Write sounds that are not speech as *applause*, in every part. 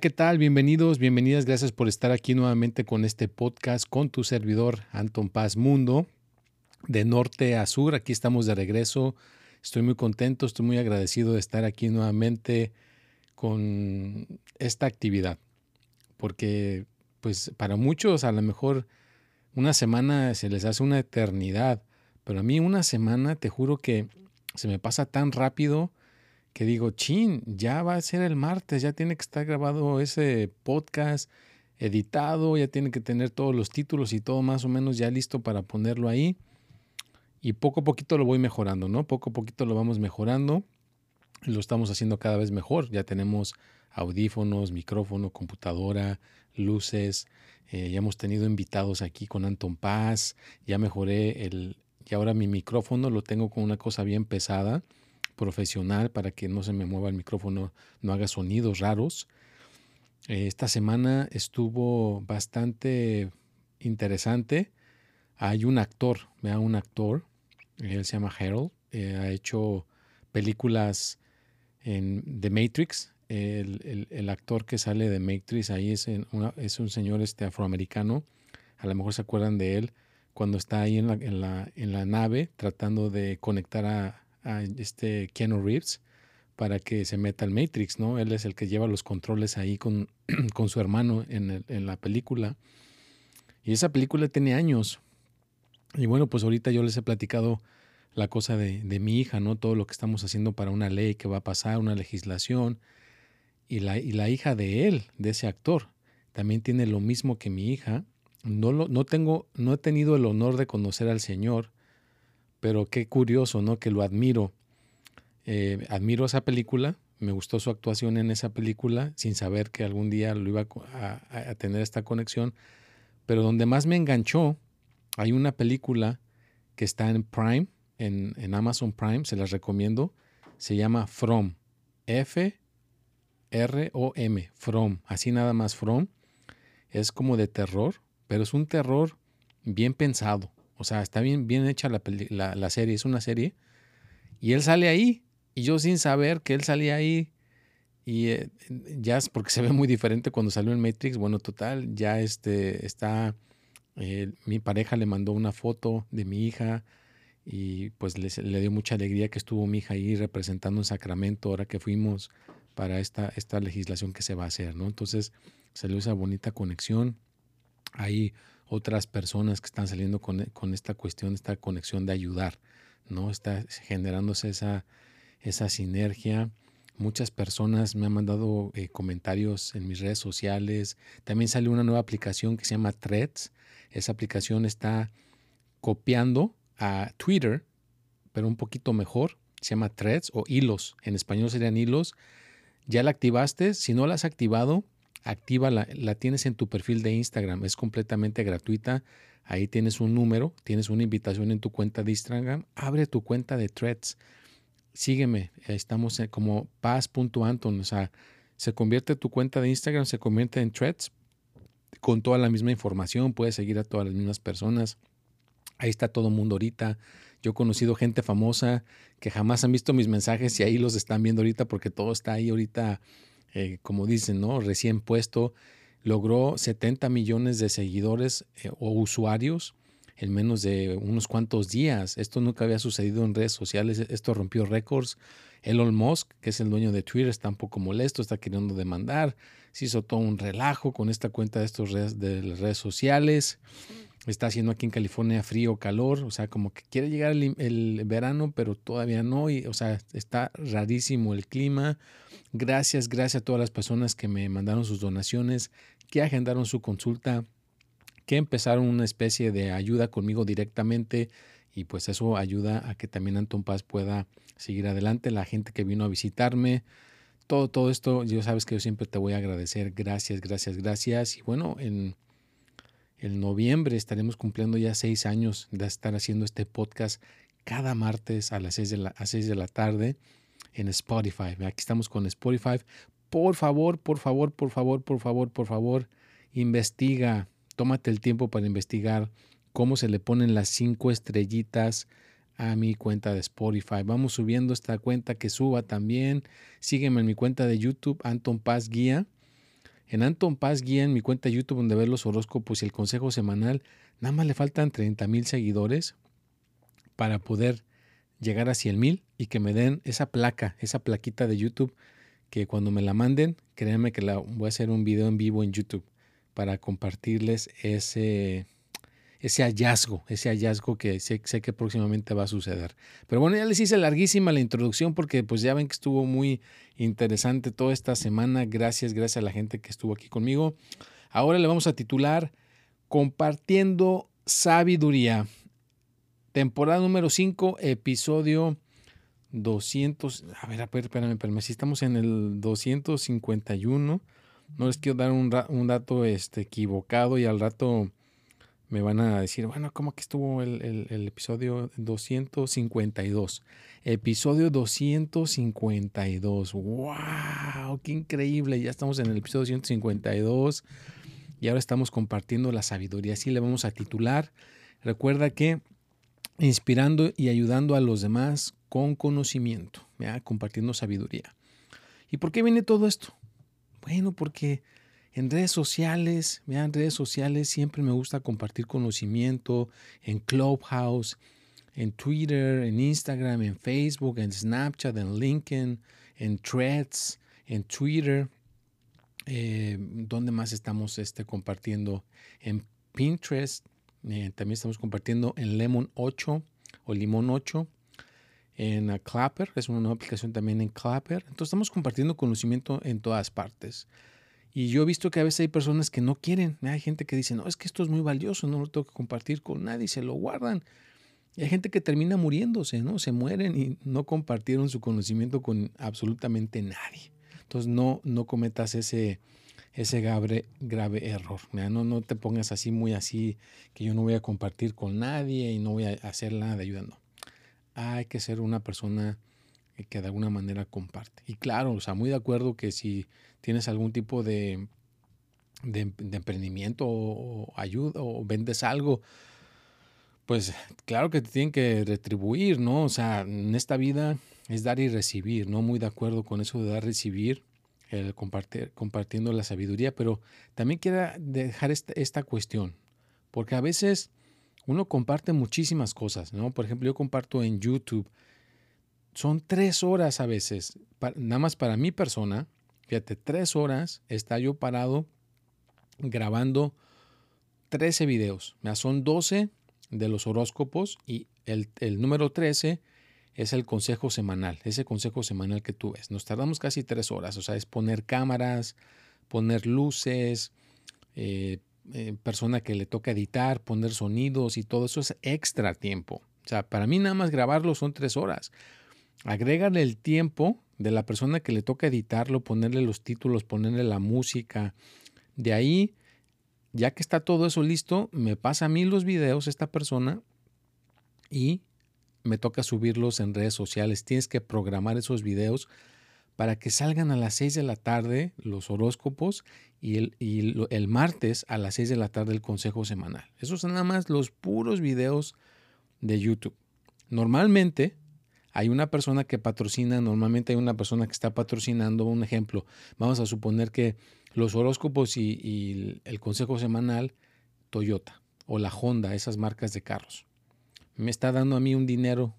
¿Qué tal? Bienvenidos, bienvenidas. Gracias por estar aquí nuevamente con este podcast con tu servidor Anton Paz Mundo. De norte a sur, aquí estamos de regreso. Estoy muy contento, estoy muy agradecido de estar aquí nuevamente con esta actividad, porque pues para muchos a lo mejor una semana se les hace una eternidad, pero a mí una semana te juro que se me pasa tan rápido que digo, chin, ya va a ser el martes, ya tiene que estar grabado ese podcast editado, ya tiene que tener todos los títulos y todo más o menos ya listo para ponerlo ahí. Y poco a poquito lo voy mejorando, ¿no? Poco a poquito lo vamos mejorando. Lo estamos haciendo cada vez mejor. Ya tenemos audífonos, micrófono, computadora, luces. Eh, ya hemos tenido invitados aquí con Anton Paz. Ya mejoré el. Y ahora mi micrófono lo tengo con una cosa bien pesada, profesional, para que no se me mueva el micrófono, no haga sonidos raros. Eh, esta semana estuvo bastante interesante. Hay un actor, vea un actor, él se llama Harold, eh, ha hecho películas en The Matrix, el, actor que sale de Matrix ahí es, es un señor este afroamericano. A lo mejor se acuerdan de él cuando está ahí en la, en la, en la nave tratando de conectar a, este Keanu Reeves para que se meta al Matrix, ¿no? Él es el que lleva los controles ahí con, *clears throat* con su hermano en, en la película. Y esa película tiene años. Y bueno, pues ahorita yo les he platicado la cosa de, de, mi hija, ¿no? Todo lo que estamos haciendo para una ley que va a pasar, una legislación, y la, y la hija de él, de ese actor, también tiene lo mismo que mi hija. No, lo, no, tengo, no he tenido el honor de conocer al Señor, pero qué curioso, ¿no? Que lo admiro. Eh, admiro esa película, me gustó su actuación en esa película, sin saber que algún día lo iba a, tener esta conexión. Pero donde más me enganchó, hay una película que está en Prime, en, en Amazon Prime, se las recomiendo. Se llama From. F R-O-M, From, así nada más From, es como de terror, pero es un terror bien pensado. O sea, está bien, bien hecha la, la, serie, es una serie. Y él sale ahí, y yo sin saber que él salía ahí, y eh, ya es porque se ve muy diferente cuando salió en Matrix. Bueno, total, ya este, está, eh, mi pareja le mandó una foto de mi hija, y pues le dio mucha alegría que estuvo mi hija ahí representando en Sacramento ahora que fuimos para esta, esta legislación que se va a hacer, ¿no? Entonces salió esa bonita conexión. Hay otras personas que están saliendo con, con esta cuestión, esta conexión de ayudar, ¿no? Está generándose esa, esa sinergia. Muchas personas me han mandado eh, comentarios en mis redes sociales. También salió una nueva aplicación que se llama Threads. Esa aplicación está copiando a Twitter, pero un poquito mejor. Se llama Threads o hilos. En español serían hilos. Ya la activaste, si no la has activado, actívala, la tienes en tu perfil de Instagram, es completamente gratuita. Ahí tienes un número, tienes una invitación en tu cuenta de Instagram, abre tu cuenta de Threads. Sígueme, estamos como paz.anton, o sea, se convierte tu cuenta de Instagram, se convierte en Threads con toda la misma información, puedes seguir a todas las mismas personas. Ahí está todo el mundo ahorita. Yo he conocido gente famosa que jamás han visto mis mensajes y ahí los están viendo ahorita porque todo está ahí ahorita, eh, como dicen, ¿no? Recién puesto. Logró 70 millones de seguidores eh, o usuarios en menos de unos cuantos días. Esto nunca había sucedido en redes sociales. Esto rompió récords. Elon Musk, que es el dueño de Twitter, está un poco molesto, está queriendo demandar. Se hizo todo un relajo con esta cuenta de estos redes, de las redes sociales. Está haciendo aquí en California frío, o calor, o sea, como que quiere llegar el, el, verano, pero todavía no. Y, o sea, está rarísimo el clima. Gracias, gracias a todas las personas que me mandaron sus donaciones, que agendaron su consulta, que empezaron una especie de ayuda conmigo directamente y pues eso ayuda a que también Anton Paz pueda seguir adelante. La gente que vino a visitarme, todo, todo esto, yo sabes que yo siempre te voy a agradecer. Gracias, gracias, gracias. Y bueno, en el noviembre estaremos cumpliendo ya seis años de estar haciendo este podcast cada martes a las seis de la, a seis de la tarde en Spotify. Aquí estamos con Spotify. Por favor, por favor, por favor, por favor, por favor, investiga, tómate el tiempo para investigar cómo se le ponen las cinco estrellitas a mi cuenta de Spotify. Vamos subiendo esta cuenta que suba también. Sígueme en mi cuenta de YouTube, Anton Paz Guía. En Anton Paz Guía, en mi cuenta de YouTube, donde ver los horóscopos y el consejo semanal, nada más le faltan 30 mil seguidores para poder llegar a 100 mil y que me den esa placa, esa plaquita de YouTube, que cuando me la manden, créanme que la, voy a hacer un video en vivo en YouTube para compartirles ese, ese hallazgo, ese hallazgo que sé, sé, que próximamente va a suceder. Pero bueno, ya les hice larguísima la introducción porque pues ya ven que estuvo muy interesante toda esta semana. Gracias, gracias a la gente que estuvo aquí conmigo. Ahora le vamos a titular Compartiendo Sabiduría. Temporada número 5, episodio 200. A ver, espérame, espérame. Si estamos en el 251, no les quiero dar un, un dato este, equivocado y al rato me van a decir, bueno, ¿cómo que estuvo el, el, episodio 252? Episodio 252. ¡Wow! ¡Qué increíble! Ya estamos en el episodio 252 y ahora estamos compartiendo la sabiduría. Así le vamos a titular. Recuerda que inspirando y ayudando a los demás con conocimiento, compartiendo sabiduría. ¿Y por qué viene todo esto? Bueno, porque en redes sociales, vean, redes sociales siempre me gusta compartir conocimiento en Clubhouse, en Twitter, en Instagram, en Facebook, en Snapchat, en LinkedIn, en Threads, en Twitter. Eh, ¿Dónde más estamos este, compartiendo? En Pinterest. Eh, también estamos compartiendo en Lemon 8 o Limón 8. En Clapper, es una nueva aplicación también en Clapper. Entonces estamos compartiendo conocimiento en todas partes. Y yo he visto que a veces hay personas que no quieren. Hay gente que dice, no, es que esto es muy valioso, no lo tengo que compartir con nadie, se lo guardan. Y hay gente que termina muriéndose, ¿no? Se mueren y no compartieron su conocimiento con absolutamente nadie. Entonces no, no cometas ese, ese grave, grave error. No, no te pongas así, muy así, que yo no voy a compartir con nadie y no voy a hacer nada de ayuda. No. Hay que ser una persona que de alguna manera comparte. Y claro, o sea, muy de acuerdo que si tienes algún tipo de, de, emprendimiento o, ayuda o vendes algo, pues claro que te tienen que retribuir, ¿no? O sea, en esta vida es dar y recibir, ¿no? Muy de acuerdo con eso de dar y recibir, el compartir, compartiendo la sabiduría, pero también quiero dejar esta, esta cuestión, porque a veces uno comparte muchísimas cosas, ¿no? Por ejemplo, yo comparto en YouTube, son tres horas a veces, nada más para mi persona, Fíjate, tres horas está yo parado grabando 13 videos. Son 12 de los horóscopos y el, número 13 es el consejo semanal, ese consejo semanal que tú ves. Nos tardamos casi tres horas, o sea, es poner cámaras, poner luces, eh, eh, persona que le toca editar, poner sonidos y todo eso es extra tiempo. O sea, para mí nada más grabarlo son tres horas. Agrégale el tiempo de la persona que le toca editarlo, ponerle los títulos, ponerle la música. De ahí, ya que está todo eso listo, me pasa a mí los videos esta persona y me toca subirlos en redes sociales. Tienes que programar esos videos para que salgan a las 6 de la tarde los horóscopos y el, y el martes a las 6 de la tarde el consejo semanal. Esos son nada más los puros videos de YouTube. Normalmente hay una persona que patrocina, normalmente hay una persona que está patrocinando, un ejemplo, vamos a suponer que los horóscopos y, el consejo semanal, Toyota o la Honda, esas marcas de carros, me está dando a mí un dinero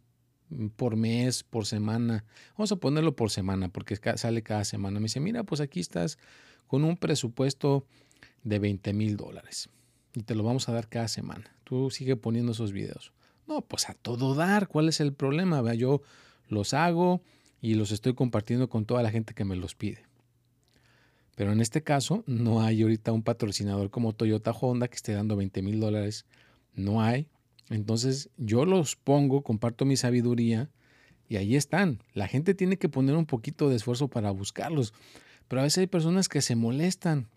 por mes, por semana. Vamos a ponerlo por semana porque sale cada semana. Me dice, mira, pues aquí estás con un presupuesto de 20 mil dólares y te lo vamos a dar cada semana. Tú sigue poniendo esos videos. No, pues a todo dar. ¿Cuál es el problema? Yo los hago y los estoy compartiendo con toda la gente que me los pide. Pero en este caso no hay ahorita un patrocinador como Toyota Honda que esté dando 20 mil dólares. No hay. Entonces yo los pongo, comparto mi sabiduría y ahí están. La gente tiene que poner un poquito de esfuerzo para buscarlos. Pero a veces hay personas que se molestan.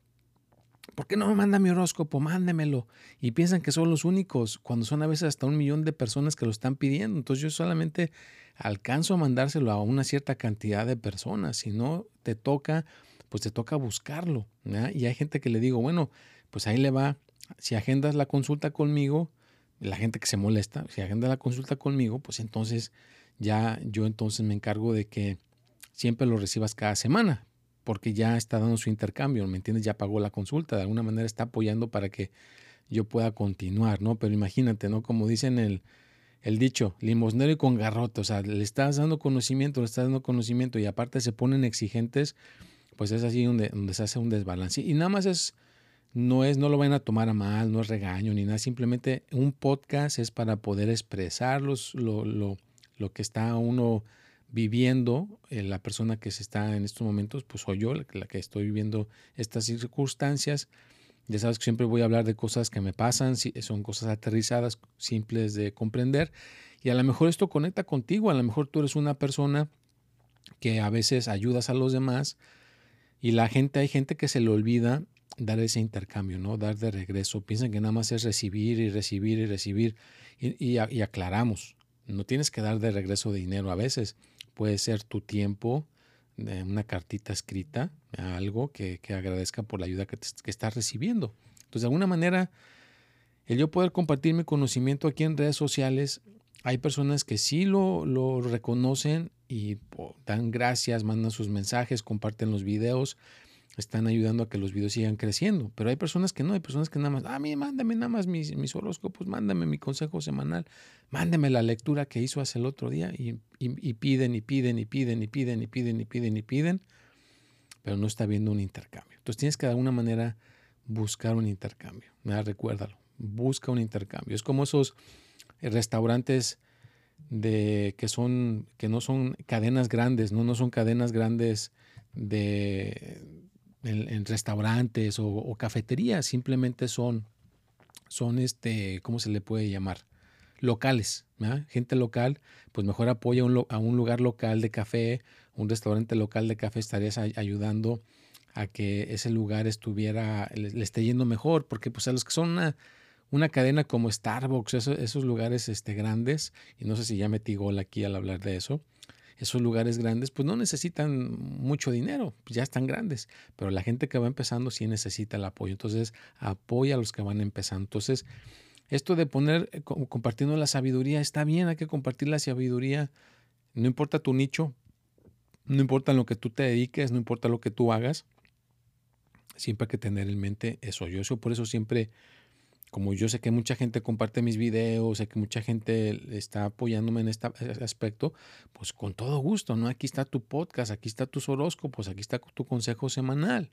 ¿Por qué no me manda mi horóscopo? Mándemelo. Y piensan que son los únicos, cuando son a veces hasta un millón de personas que lo están pidiendo. Entonces yo solamente alcanzo a mandárselo a una cierta cantidad de personas. Si no te toca, pues te toca buscarlo. Y hay gente que le digo, bueno, pues ahí le va. Si agendas la consulta conmigo, la gente que se molesta, si agenda la consulta conmigo, pues entonces ya yo entonces me encargo de que siempre lo recibas cada semana, porque ya está dando su intercambio, ¿me entiendes? Ya pagó la consulta, de alguna manera está apoyando para que yo pueda continuar, ¿no? Pero imagínate, ¿no? Como dicen el, el dicho, limosnero y con garrote, o sea, le estás dando conocimiento, le estás dando conocimiento y aparte se ponen exigentes, pues es así donde, se hace un desbalance. Y nada más es no es, no lo vayan a tomar a mal, no es regaño ni nada, simplemente un podcast es para poder expresar lo, lo, que está uno viviendo, eh, la persona que se está en estos momentos, pues soy yo la, que estoy viviendo estas circunstancias. Ya sabes que siempre voy a hablar de cosas que me pasan, son cosas aterrizadas, simples de comprender. Y a lo mejor esto conecta contigo, a lo mejor tú eres una persona que a veces ayudas a los demás y la gente, hay gente que se le olvida dar ese intercambio, ¿no? Dar de regreso. Piensan que nada más es recibir y recibir y recibir y, aclaramos. No tienes que dar de regreso dinero a veces. Puede ser tu tiempo, una cartita escrita, algo que, agradezca por la ayuda que, estás recibiendo. Entonces, de alguna manera, el yo poder compartir mi conocimiento aquí en redes sociales, hay personas que sí lo, lo reconocen y dan gracias, mandan sus mensajes, comparten los videos están ayudando a que los videos sigan creciendo. Pero hay personas que no, hay personas que nada más, ah, mí mándame nada más mis, mis horóscopos, mándame mi consejo semanal, mándame la lectura que hizo hace el otro día y, piden y piden y piden y piden y piden y piden y piden, pero no está habiendo un intercambio. Entonces tienes que de alguna manera buscar un intercambio. Recuérdalo, busca un intercambio. Es como esos restaurantes de que son que no son cadenas grandes, no no son cadenas grandes de en, restaurantes o, cafeterías, simplemente son, son este, ¿cómo se le puede llamar? Locales, gente local, pues mejor apoya a un lugar local de café, un restaurante local de café, estarías ayudando a que ese lugar estuviera, le, esté yendo mejor, porque pues a los que son una, una cadena como Starbucks, esos, esos lugares este, grandes, y no sé si ya metí gol aquí al hablar de eso, esos lugares grandes pues no necesitan mucho dinero, pues, ya están grandes, pero la gente que va empezando sí necesita el apoyo, entonces apoya a los que van empezando. Entonces, esto de poner, eh, compartiendo la sabiduría, está bien, hay que compartir la sabiduría, no importa tu nicho, no importa lo que tú te dediques, no importa lo que tú hagas, siempre hay que tener en mente eso. Yo eso por eso siempre como yo sé que mucha gente comparte mis videos, sé que mucha gente está apoyándome en este aspecto, pues con todo gusto, ¿no? Aquí está tu podcast, aquí está tus horóscopos, aquí está tu consejo semanal.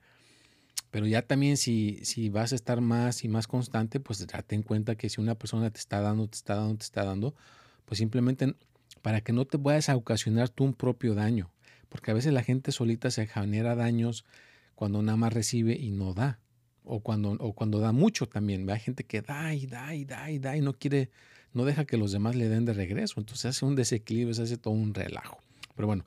Pero ya también si, si vas a estar más y más constante, pues date en cuenta que si una persona te está dando, te está dando, te está dando, pues simplemente para que no te vayas a ocasionar tú un propio daño. Porque a veces la gente solita se genera daños cuando nada más recibe y no da o cuando, o cuando da mucho también. Hay gente que da y da y da y da y no quiere, no deja que los demás le den de regreso. Entonces hace un desequilibrio, se hace todo un relajo. Pero bueno,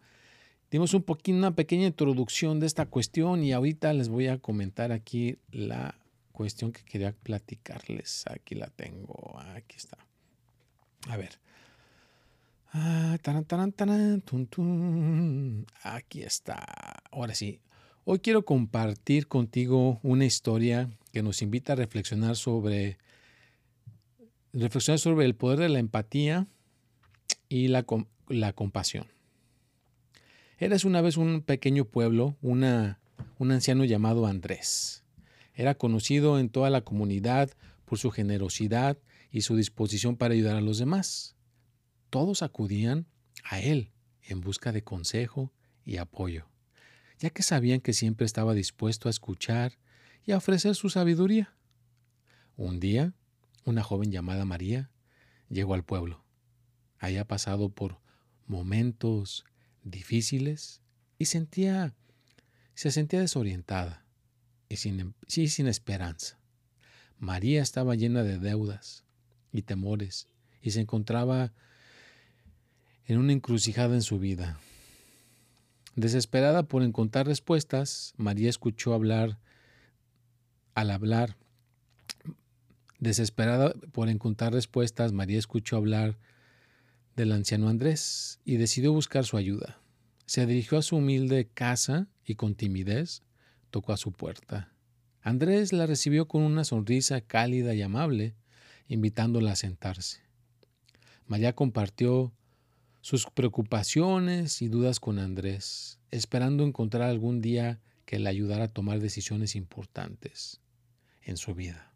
dimos un poquito, una pequeña introducción de esta cuestión y ahorita les voy a comentar aquí la cuestión que quería platicarles. Aquí la tengo, aquí está. A ver. Ah, aquí está. Ahora sí, Hoy quiero compartir contigo una historia que nos invita a reflexionar sobre reflexionar sobre el poder de la empatía y la, la compasión. Eres una vez un pequeño pueblo, una, un anciano llamado Andrés. Era conocido en toda la comunidad por su generosidad y su disposición para ayudar a los demás. Todos acudían a él en busca de consejo y apoyo, ya que sabían que siempre estaba dispuesto a escuchar y a ofrecer su sabiduría. Un día, una joven llamada María llegó al pueblo. Había pasado por momentos difíciles y sentía, se sentía desorientada y sin, sin esperanza. María estaba llena de deudas y temores y se encontraba en una encrucijada en su vida. Desesperada por encontrar respuestas, María escuchó hablar, al hablar, desesperada por encontrar respuestas, María escuchó hablar del anciano Andrés y decidió buscar su ayuda. Se dirigió a su humilde casa y con timidez tocó a su puerta. Andrés la recibió con una sonrisa cálida y amable, invitándola a sentarse. María compartió sus preocupaciones y dudas con Andrés, esperando encontrar algún día que le ayudara a tomar decisiones importantes en su vida.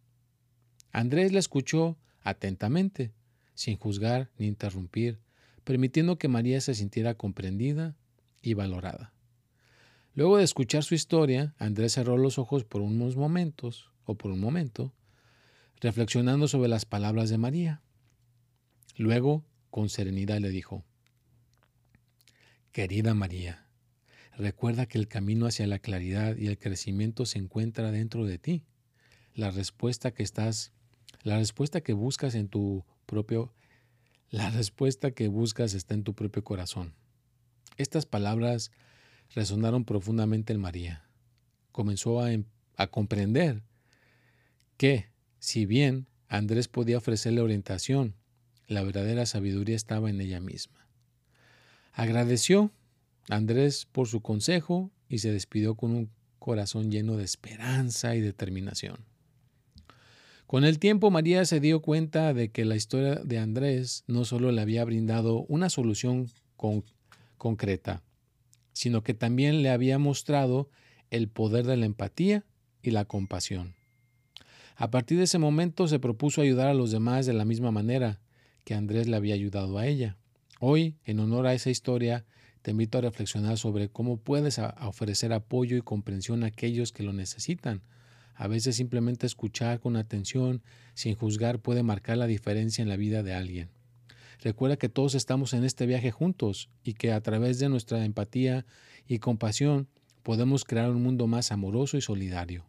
Andrés la escuchó atentamente, sin juzgar ni interrumpir, permitiendo que María se sintiera comprendida y valorada. Luego de escuchar su historia, Andrés cerró los ojos por unos momentos, o por un momento, reflexionando sobre las palabras de María. Luego, con serenidad, le dijo, Querida María, recuerda que el camino hacia la claridad y el crecimiento se encuentra dentro de ti. La respuesta que estás, la respuesta que buscas en tu propio, la respuesta que buscas está en tu propio corazón. Estas palabras resonaron profundamente en María. Comenzó a, em, a comprender que, si bien Andrés podía ofrecerle orientación, la verdadera sabiduría estaba en ella misma. Agradeció a Andrés por su consejo y se despidió con un corazón lleno de esperanza y determinación. Con el tiempo María se dio cuenta de que la historia de Andrés no solo le había brindado una solución concreta, sino que también le había mostrado el poder de la empatía y la compasión. A partir de ese momento se propuso ayudar a los demás de la misma manera que Andrés le había ayudado a ella. Hoy, en honor a esa historia, te invito a reflexionar sobre cómo puedes ofrecer apoyo y comprensión a aquellos que lo necesitan. A veces simplemente escuchar con atención, sin juzgar, puede marcar la diferencia en la vida de alguien. Recuerda que todos estamos en este viaje juntos y que a través de nuestra empatía y compasión podemos crear un mundo más amoroso y solidario.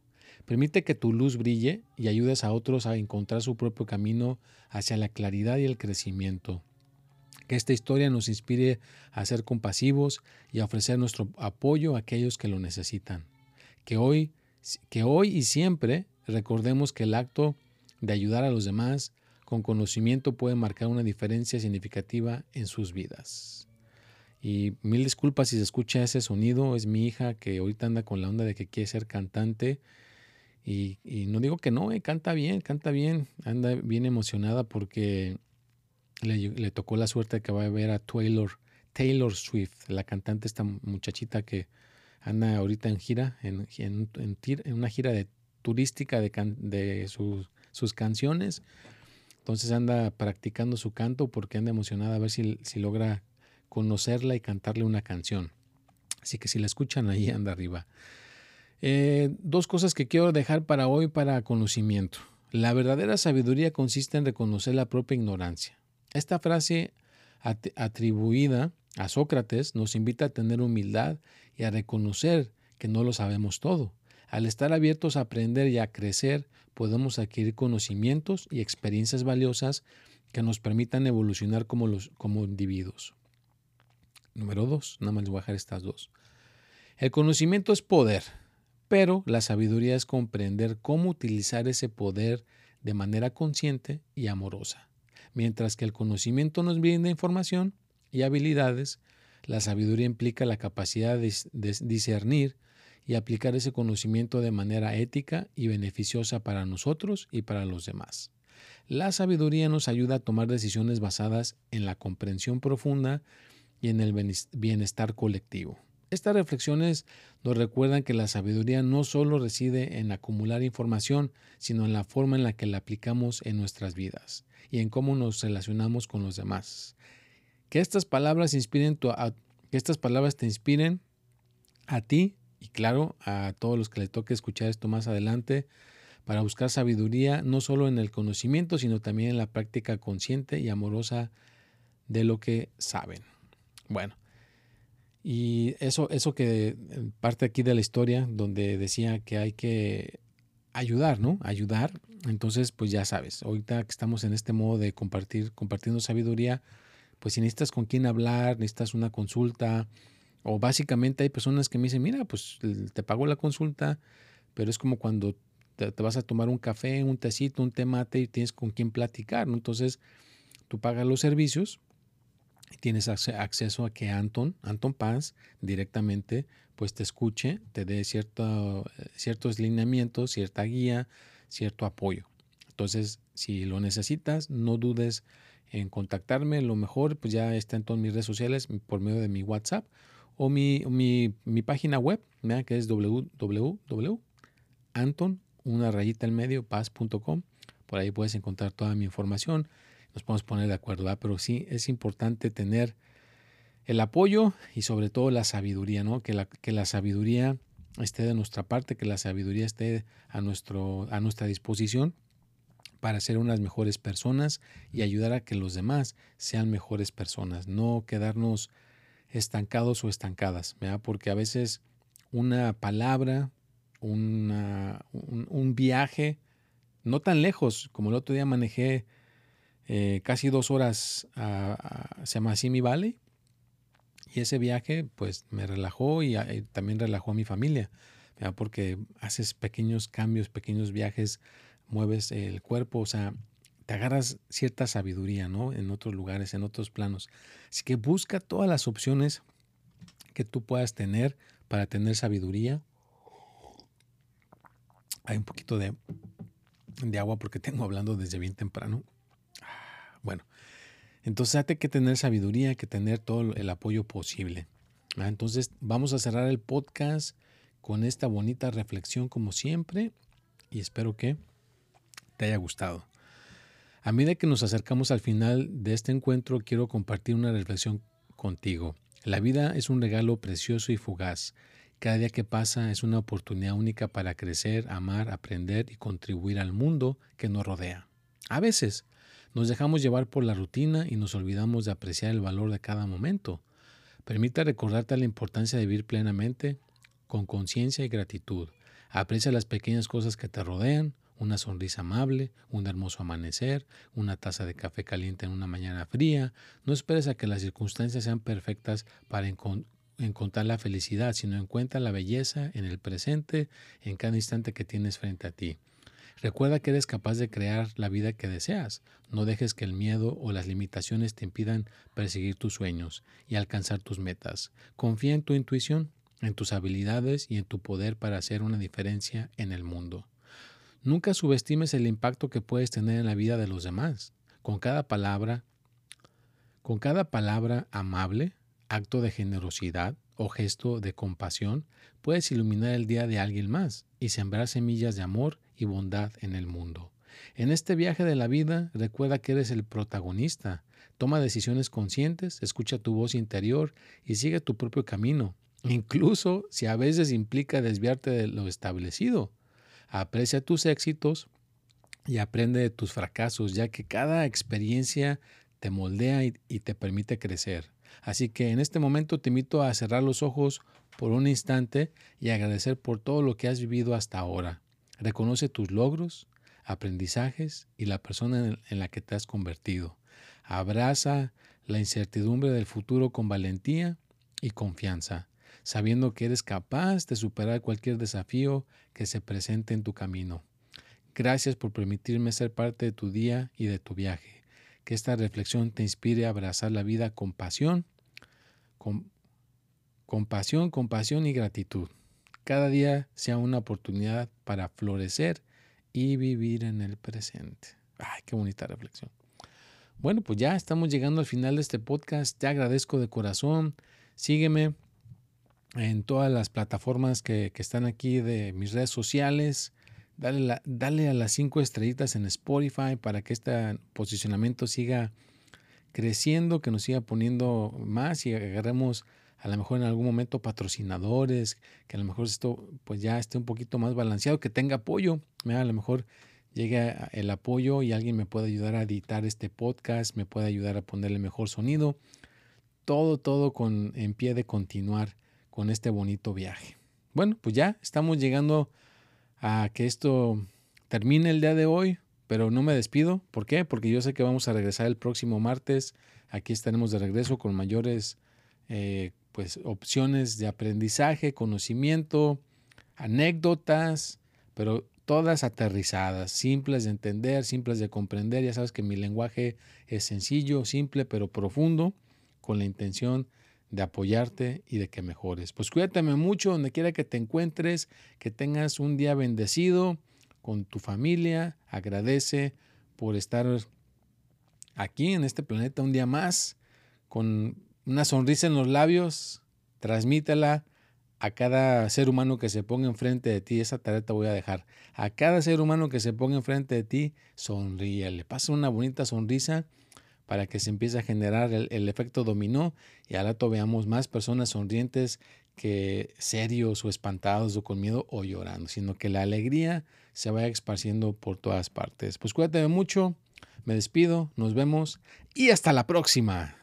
Permite que tu luz brille y ayudes a otros a encontrar su propio camino hacia la claridad y el crecimiento. Que esta historia nos inspire a ser compasivos y a ofrecer nuestro apoyo a aquellos que lo necesitan. Que hoy, que hoy y siempre recordemos que el acto de ayudar a los demás con conocimiento puede marcar una diferencia significativa en sus vidas. Y mil disculpas si se escucha ese sonido, es mi hija que ahorita anda con la onda de que quiere ser cantante. Y, no digo que no, eh, canta bien, canta bien, anda bien emocionada porque le, tocó la suerte que va a ver a Taylor, Taylor Swift, la cantante, esta muchachita que anda ahorita en gira, en, en, una gira de, turística de, sus canciones. Entonces anda practicando su canto porque anda emocionada a ver si, si logra conocerla y cantarle una canción. Así que si la escuchan ahí anda arriba. Eh, dos cosas que quiero dejar para hoy para conocimiento. La verdadera sabiduría consiste en reconocer la propia ignorancia. Esta frase atribuida a Sócrates nos invita a tener humildad y a reconocer que no lo sabemos todo. Al estar abiertos a aprender y a crecer, podemos adquirir conocimientos y experiencias valiosas que nos permitan evolucionar como, los, individuos. Número dos, nada más les voy a dejar estas dos. El conocimiento es poder, pero la sabiduría es comprender cómo utilizar ese poder de manera consciente y amorosa. Mientras que el conocimiento nos brinda información y habilidades, la sabiduría implica la capacidad de discernir y aplicar ese conocimiento de manera ética y beneficiosa para nosotros y para los demás. La sabiduría nos ayuda a tomar decisiones basadas en la comprensión profunda y en el bienestar colectivo. Estas reflexiones nos recuerdan que la sabiduría no solo reside en acumular información, sino en la forma en la que la aplicamos en nuestras vidas y en cómo nos relacionamos con los demás. Que estas palabras te inspiren a ti y claro, a todos los que le toque escuchar esto más adelante para buscar sabiduría no solo en el conocimiento, sino también en la práctica consciente y amorosa de lo que saben. Bueno, y eso, eso que eh, parte aquí de la historia, donde decía que hay que ayudar, ¿no? Ayudar. Entonces, pues ya sabes, ahorita que estamos en este modo de compartir, compartiendo sabiduría, pues si necesitas con quién hablar, necesitas una consulta, o básicamente hay personas que me dicen, mira, pues te pago la consulta, pero es como cuando te, vas a tomar un café, un tecito, un té mate y tienes con quién platicar, ¿no? Entonces, tú pagas los servicios tienes acceso a que Anton, Anton Paz, directamente, pues te escuche, te dé cierto, ciertos lineamientos, cierta guía, cierto apoyo. Entonces, si lo necesitas, no dudes en contactarme. Lo mejor, pues ya está en todas mis redes sociales por medio de mi WhatsApp o mi, mi, página web, que es www.anton, una rayita al medio, paz.com. Por ahí puedes encontrar toda mi información. Nos podemos poner de acuerdo, pero sí es importante tener el apoyo y sobre todo la sabiduría, ¿no? Que la, que la sabiduría esté de nuestra parte, que la sabiduría esté a, nuestro, a nuestra disposición para ser unas mejores personas y ayudar a que los demás sean mejores personas, no quedarnos estancados o estancadas, ¿verdad? porque a veces una palabra, un, viaje, no tan lejos, como el otro día manejé eh, casi dos horas, a, se llama Simi Valley, y ese viaje pues me relajó y, también relajó a mi familia, porque haces pequeños cambios, pequeños viajes, mueves el cuerpo, o sea, te agarras cierta sabiduría, ¿no? En otros lugares, en otros planos. Así que busca todas las opciones que tú puedas tener para tener sabiduría. Hay un poquito de, de agua porque tengo hablando desde bien temprano. Bueno, entonces hay que tener sabiduría, hay que tener todo el apoyo posible. Entonces vamos a cerrar el podcast con esta bonita reflexión como siempre y espero que te haya gustado. A medida que nos acercamos al final de este encuentro, quiero compartir una reflexión contigo. La vida es un regalo precioso y fugaz. Cada día que pasa es una oportunidad única para crecer, amar, aprender y contribuir al mundo que nos rodea. A veces nos dejamos llevar por la rutina y nos olvidamos de apreciar el valor de cada momento. Permita recordarte la importancia de vivir plenamente, con conciencia y gratitud. Aprecia las pequeñas cosas que te rodean, una sonrisa amable, un hermoso amanecer, una taza de café caliente en una mañana fría. No esperes a que las circunstancias sean perfectas para encontrar la felicidad, sino encuentra la belleza en el presente, en cada instante que tienes frente a ti. Recuerda que eres capaz de crear la vida que deseas. No dejes que el miedo o las limitaciones te impidan perseguir tus sueños y alcanzar tus metas. Confía en tu intuición, en tus habilidades y en tu poder para hacer una diferencia en el mundo. Nunca subestimes el impacto que puedes tener en la vida de los demás. Con cada palabra, con cada palabra amable, acto de generosidad o gesto de compasión, puedes iluminar el día de alguien más y sembrar semillas de amor y bondad en el mundo. En este viaje de la vida, recuerda que eres el protagonista. Toma decisiones conscientes, escucha tu voz interior y sigue tu propio camino, incluso si a veces implica desviarte de lo establecido. Aprecia tus éxitos y aprende de tus fracasos, ya que cada experiencia te moldea y, te permite crecer. Así que en este momento te invito a cerrar los ojos por un instante y agradecer por todo lo que has vivido hasta ahora. Reconoce tus logros, aprendizajes y la persona en la que te has convertido. Abraza la incertidumbre del futuro con valentía y confianza sabiendo que eres capaz de superar cualquier desafío que se presente en tu camino. Gracias por permitirme ser parte de tu día y de tu viaje. Que esta reflexión te inspire a abrazar la vida con pasión, con, compasión, compasión y gratitud. Cada día sea una oportunidad para florecer y vivir en el presente. Ay, qué bonita reflexión. Bueno, pues ya estamos llegando al final de este podcast. Te agradezco de corazón. Sígueme en todas las plataformas que, están aquí de mis redes sociales. Dale, dale, a las cinco estrellitas en Spotify para que este posicionamiento siga creciendo, que nos siga poniendo más y agarremos a lo mejor en algún momento patrocinadores, que a lo mejor esto pues ya esté un poquito más balanceado, que tenga apoyo, a lo mejor llegue el apoyo y alguien me pueda ayudar a editar este podcast, me puede ayudar a ponerle mejor sonido, todo, todo con, en pie de continuar con este bonito viaje. Bueno, pues ya estamos llegando a que esto termine el día de hoy, pero no me despido. ¿Por qué? Porque yo sé que vamos a regresar el próximo martes. Aquí estaremos de regreso con mayores eh, pues, opciones de aprendizaje, conocimiento, anécdotas, pero todas aterrizadas, simples de entender, simples de comprender. Ya sabes que mi lenguaje es sencillo, simple, pero profundo, con la intención de apoyarte y de que mejores. Pues cuídate mucho donde quiera que te encuentres, que tengas un día bendecido con tu familia, agradece por estar aquí en este planeta un día más, con una sonrisa en los labios, transmítela a cada ser humano que se ponga enfrente de ti, esa tarea voy a dejar. A cada ser humano que se ponga enfrente de ti, sonríele, pasa una bonita sonrisa para que se empiece a generar el, el efecto dominó y al rato veamos más personas sonrientes que serios o espantados o con miedo o llorando, sino que la alegría se vaya esparciendo por todas partes. Pues cuídate mucho, me despido, nos vemos y hasta la próxima.